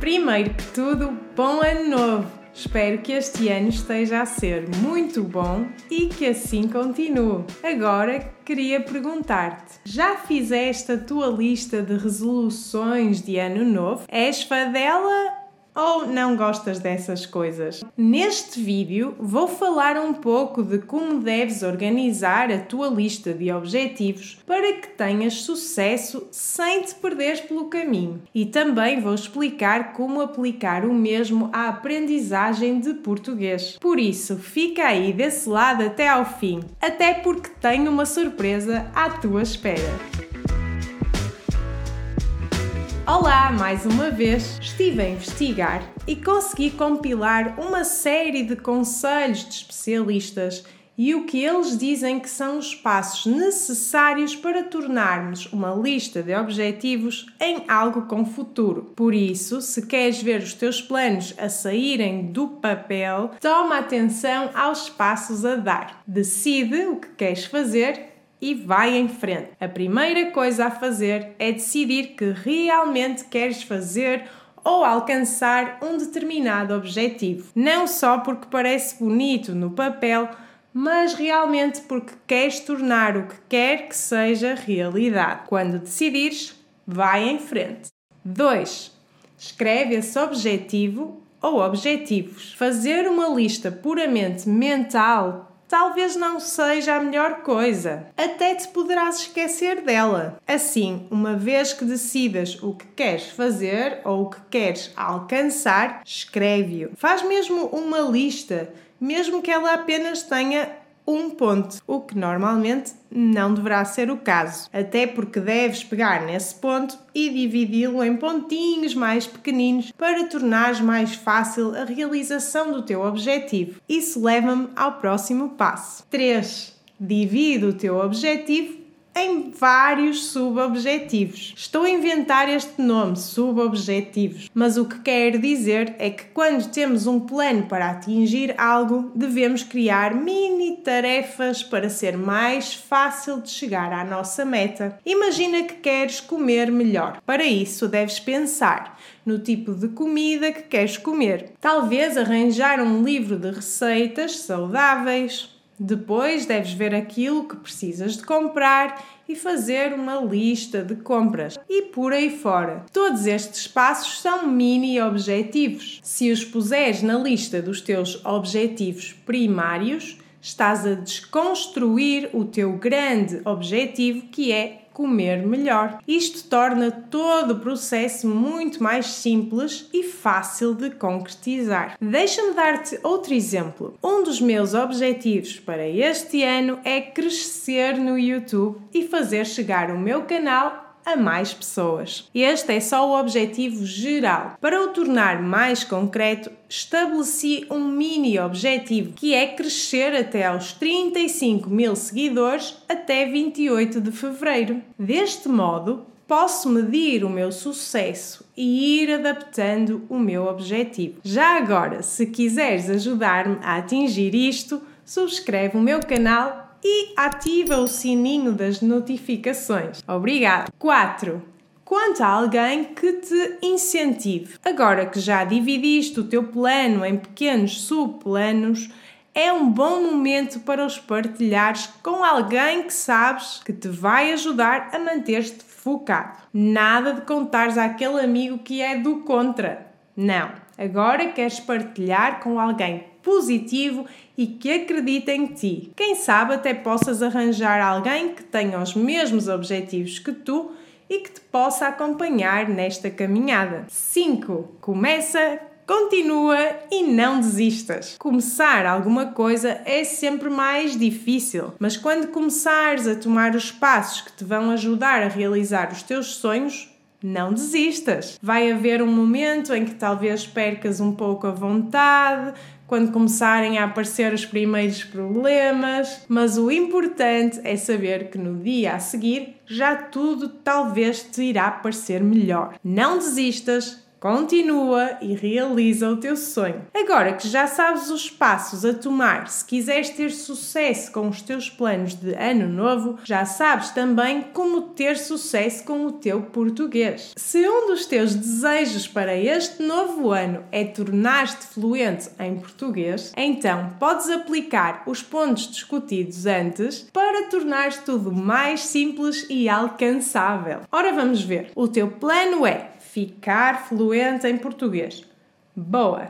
Primeiro que tudo, bom ano novo! Espero que este ano esteja a ser muito bom e que assim continue. Agora queria perguntar-te: já fizeste a tua lista de resoluções de ano novo? És fã dela ou não gostas dessas coisas? Neste vídeo vou falar um pouco de como deves organizar a tua lista de objetivos para que tenhas sucesso sem te perderes pelo caminho. E também vou explicar como aplicar o mesmo à aprendizagem de português. Por isso, fica aí desse lado até ao fim, até porque tenho uma surpresa à tua espera. Olá, mais uma vez! Estive a investigar e consegui compilar uma série de conselhos de especialistas e o que eles dizem que são os passos necessários para tornarmos uma lista de objetivos em algo com futuro. Por isso, se queres ver os teus planos a saírem do papel, toma atenção aos passos a dar. Decide o que queres fazer e vai em frente. A primeira coisa a fazer é decidir que realmente queres fazer ou alcançar um determinado objetivo. Não só porque parece bonito no papel, mas realmente porque queres tornar o que quer que seja realidade. Quando decidires, vai em frente. 2. Escreve esse objetivo ou objetivos. Fazer uma lista puramente mental talvez não seja a melhor coisa. Até te poderás esquecer dela. Assim, uma vez que decidas o que queres fazer ou o que queres alcançar, escreve-o. Faz mesmo uma lista, mesmo que ela apenas tenha um ponto, o que normalmente não deverá ser o caso, até porque deves pegar nesse ponto e dividi-lo em pontinhos mais pequeninos para tornares mais fácil a realização do teu objetivo. Isso leva-me ao próximo passo. 3. Divide o teu objetivo em vários subobjetivos. Estou a inventar este nome, subobjetivos, mas o que quer dizer é que quando temos um plano para atingir algo, devemos criar mini tarefas para ser mais fácil de chegar à nossa meta. Imagina que queres comer melhor. Para isso, deves pensar no tipo de comida que queres comer. Talvez arranjar um livro de receitas saudáveis depois deves ver aquilo que precisas de comprar e fazer uma lista de compras e por aí fora. Todos estes passos são mini objetivos. Se os puseres na lista dos teus objetivos primários, estás a desconstruir o teu grande objetivo que é comer melhor. Isto torna todo o processo muito mais simples e fácil de concretizar. Deixa-me dar-te outro exemplo. Um dos meus objetivos para este ano é crescer no YouTube e fazer chegar o meu canal a mais pessoas. Este é só o objetivo geral. Para o tornar mais concreto, estabeleci um mini objetivo que é crescer até aos 35 mil seguidores até 28 de fevereiro. Deste modo, posso medir o meu sucesso e ir adaptando o meu objetivo. Já agora, se quiseres ajudar-me a atingir isto, subscreve o meu canal e ativa o sininho das notificações. Obrigado. 4. Quanto a alguém que te incentive. Agora que já dividiste o teu plano em pequenos subplanos, é um bom momento para os partilhares com alguém que sabes que te vai ajudar a manter-te focado. Nada de contares àquele amigo que é do contra. Não. Agora queres partilhar com alguém positivo e que acredita em ti. Quem sabe até possas arranjar alguém que tenha os mesmos objetivos que tu e que te possa acompanhar nesta caminhada. 5. Começa Continua e não desistas. Começar alguma coisa é sempre mais difícil, mas quando começares a tomar os passos que te vão ajudar a realizar os teus sonhos, não desistas. Vai haver um momento em que talvez percas um pouco a vontade, quando começarem a aparecer os primeiros problemas, mas o importante é saber que no dia a seguir já tudo talvez te irá parecer melhor. Não desistas, continua e realiza o teu sonho. Agora que já sabes os passos a tomar se quiseres ter sucesso com os teus planos de ano novo, já sabes também como ter sucesso com o teu português. Se um dos teus desejos para este novo ano é tornar-te fluente em português, então podes aplicar os pontos discutidos antes para tornar tudo mais simples e alcançável. Ora, vamos ver. O teu plano é ficar fluente em português. Boa!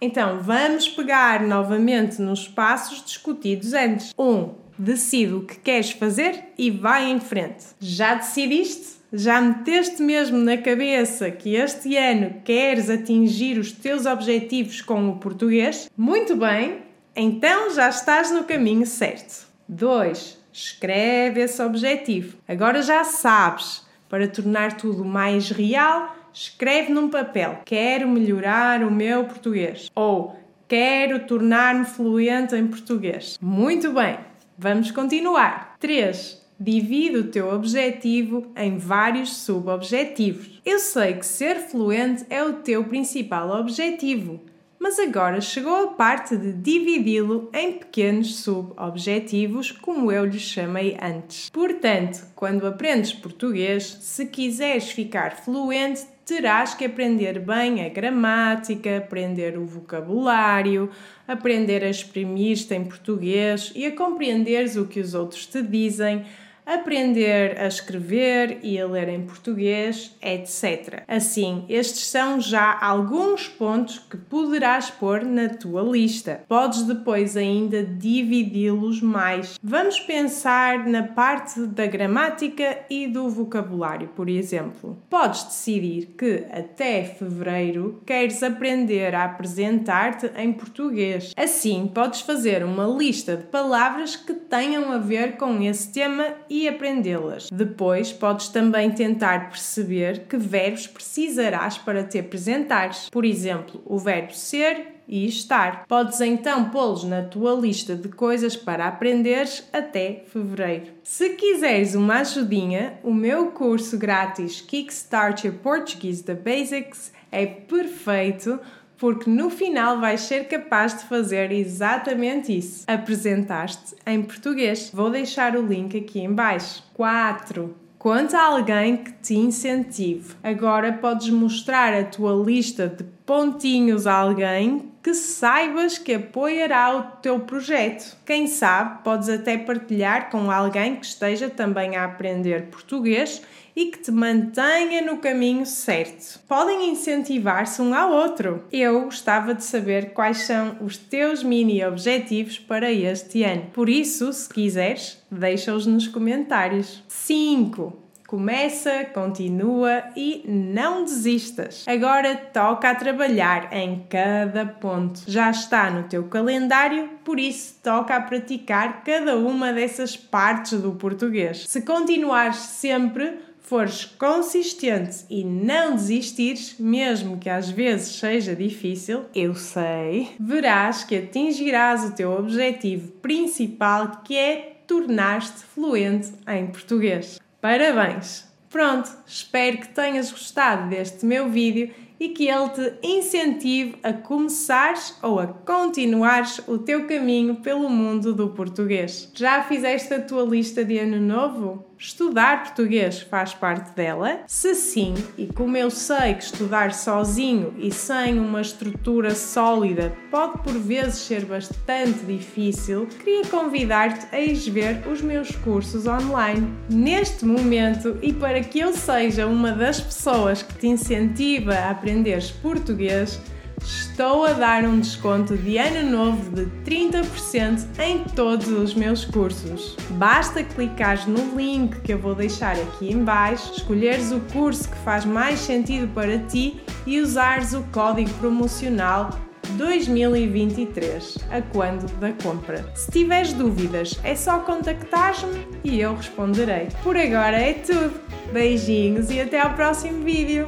Então vamos pegar novamente nos passos discutidos antes. 1. Um, decide o que queres fazer e vai em frente. Já decidiste? Já meteste mesmo na cabeça que este ano queres atingir os teus objetivos com o português? Muito bem, então já estás no caminho certo. 2. Escreve esse objetivo. Agora já sabes. Para tornar tudo mais real, escreve num papel: Quero melhorar o meu português. Ou Quero tornar-me fluente em português. Muito bem, vamos continuar. 3. Divide o teu objetivo em vários subobjetivos. Eu sei que ser fluente é o teu principal objetivo, mas agora chegou a parte de dividi-lo em pequenos subobjetivos, como eu lhes chamei antes. Portanto, quando aprendes português, se quiseres ficar fluente, terás que aprender bem a gramática, aprender o vocabulário, aprender a exprimir-te em português e a compreenderes o que os outros te dizem aprender a escrever e a ler em português, etc. Assim, estes são já alguns pontos que poderás pôr na tua lista. Podes depois ainda dividi-los mais. Vamos pensar na parte da gramática e do vocabulário, por exemplo. Podes decidir que até fevereiro queres aprender a apresentar-te em português. Assim, podes fazer uma lista de palavras que tenham a ver com esse tema aprendê-las. Depois, podes também tentar perceber que verbos precisarás para te apresentares. Por exemplo, o verbo ser e estar. Podes então pô-los na tua lista de coisas para aprenderes até fevereiro. Se quiseres uma ajudinha, o meu curso grátis Kickstart Your Portuguese The Basics é perfeito porque no final vais ser capaz de fazer exatamente isso. Apresentar-te em português. Vou deixar o link aqui em baixo. 4. Conta a alguém que te incentive. Agora podes mostrar a tua lista de pontinhos a alguém que saibas que apoiará o teu projeto. Quem sabe, podes até partilhar com alguém que esteja também a aprender português e que te mantenha no caminho certo. Podem incentivar-se um ao outro. Eu gostava de saber quais são os teus mini objetivos para este ano. Por isso, se quiseres, deixa-os nos comentários. 5. Começa, continua e não desistas. Agora toca a trabalhar em cada ponto. Já está no teu calendário, por isso toca a praticar cada uma dessas partes do português. Se continuares sempre, fores consistente e não desistires, mesmo que às vezes seja difícil, eu sei, verás que atingirás o teu objetivo principal que é tornar-te fluente em português. Parabéns! Pronto, espero que tenhas gostado deste meu vídeo e que ele te incentive a começares ou a continuares o teu caminho pelo mundo do português. Já fizeste a tua lista de ano novo? Estudar português faz parte dela? Se sim, e como eu sei que estudar sozinho e sem uma estrutura sólida pode por vezes ser bastante difícil, queria convidar-te a ir ver os meus cursos online. Neste momento, e para que eu seja uma das pessoas que te incentiva a aprenderes português, estou a dar um desconto de ano novo de 30% em todos os meus cursos. Basta clicares no link que eu vou deixar aqui em baixo, escolheres o curso que faz mais sentido para ti e usares o código promocional 2023, a quando da compra. Se tiveres dúvidas, é só contactar-me e eu responderei. Por agora é tudo. Beijinhos e até ao próximo vídeo.